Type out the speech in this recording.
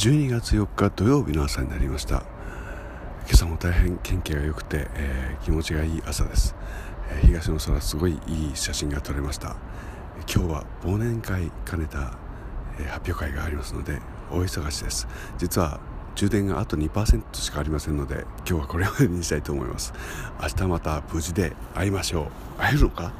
12月4日土曜日の朝になりました。今朝も大変天気が良くて、えー、気持ちがいい朝です、えー、東の空すごいいい写真が撮れました。今日は忘年会兼ねた、えー、発表会がありますので大忙しです。実は充電があと2%しかありませんので今日はこれまでにしたいと思います。明日また無事で会いましょう。会えるのか？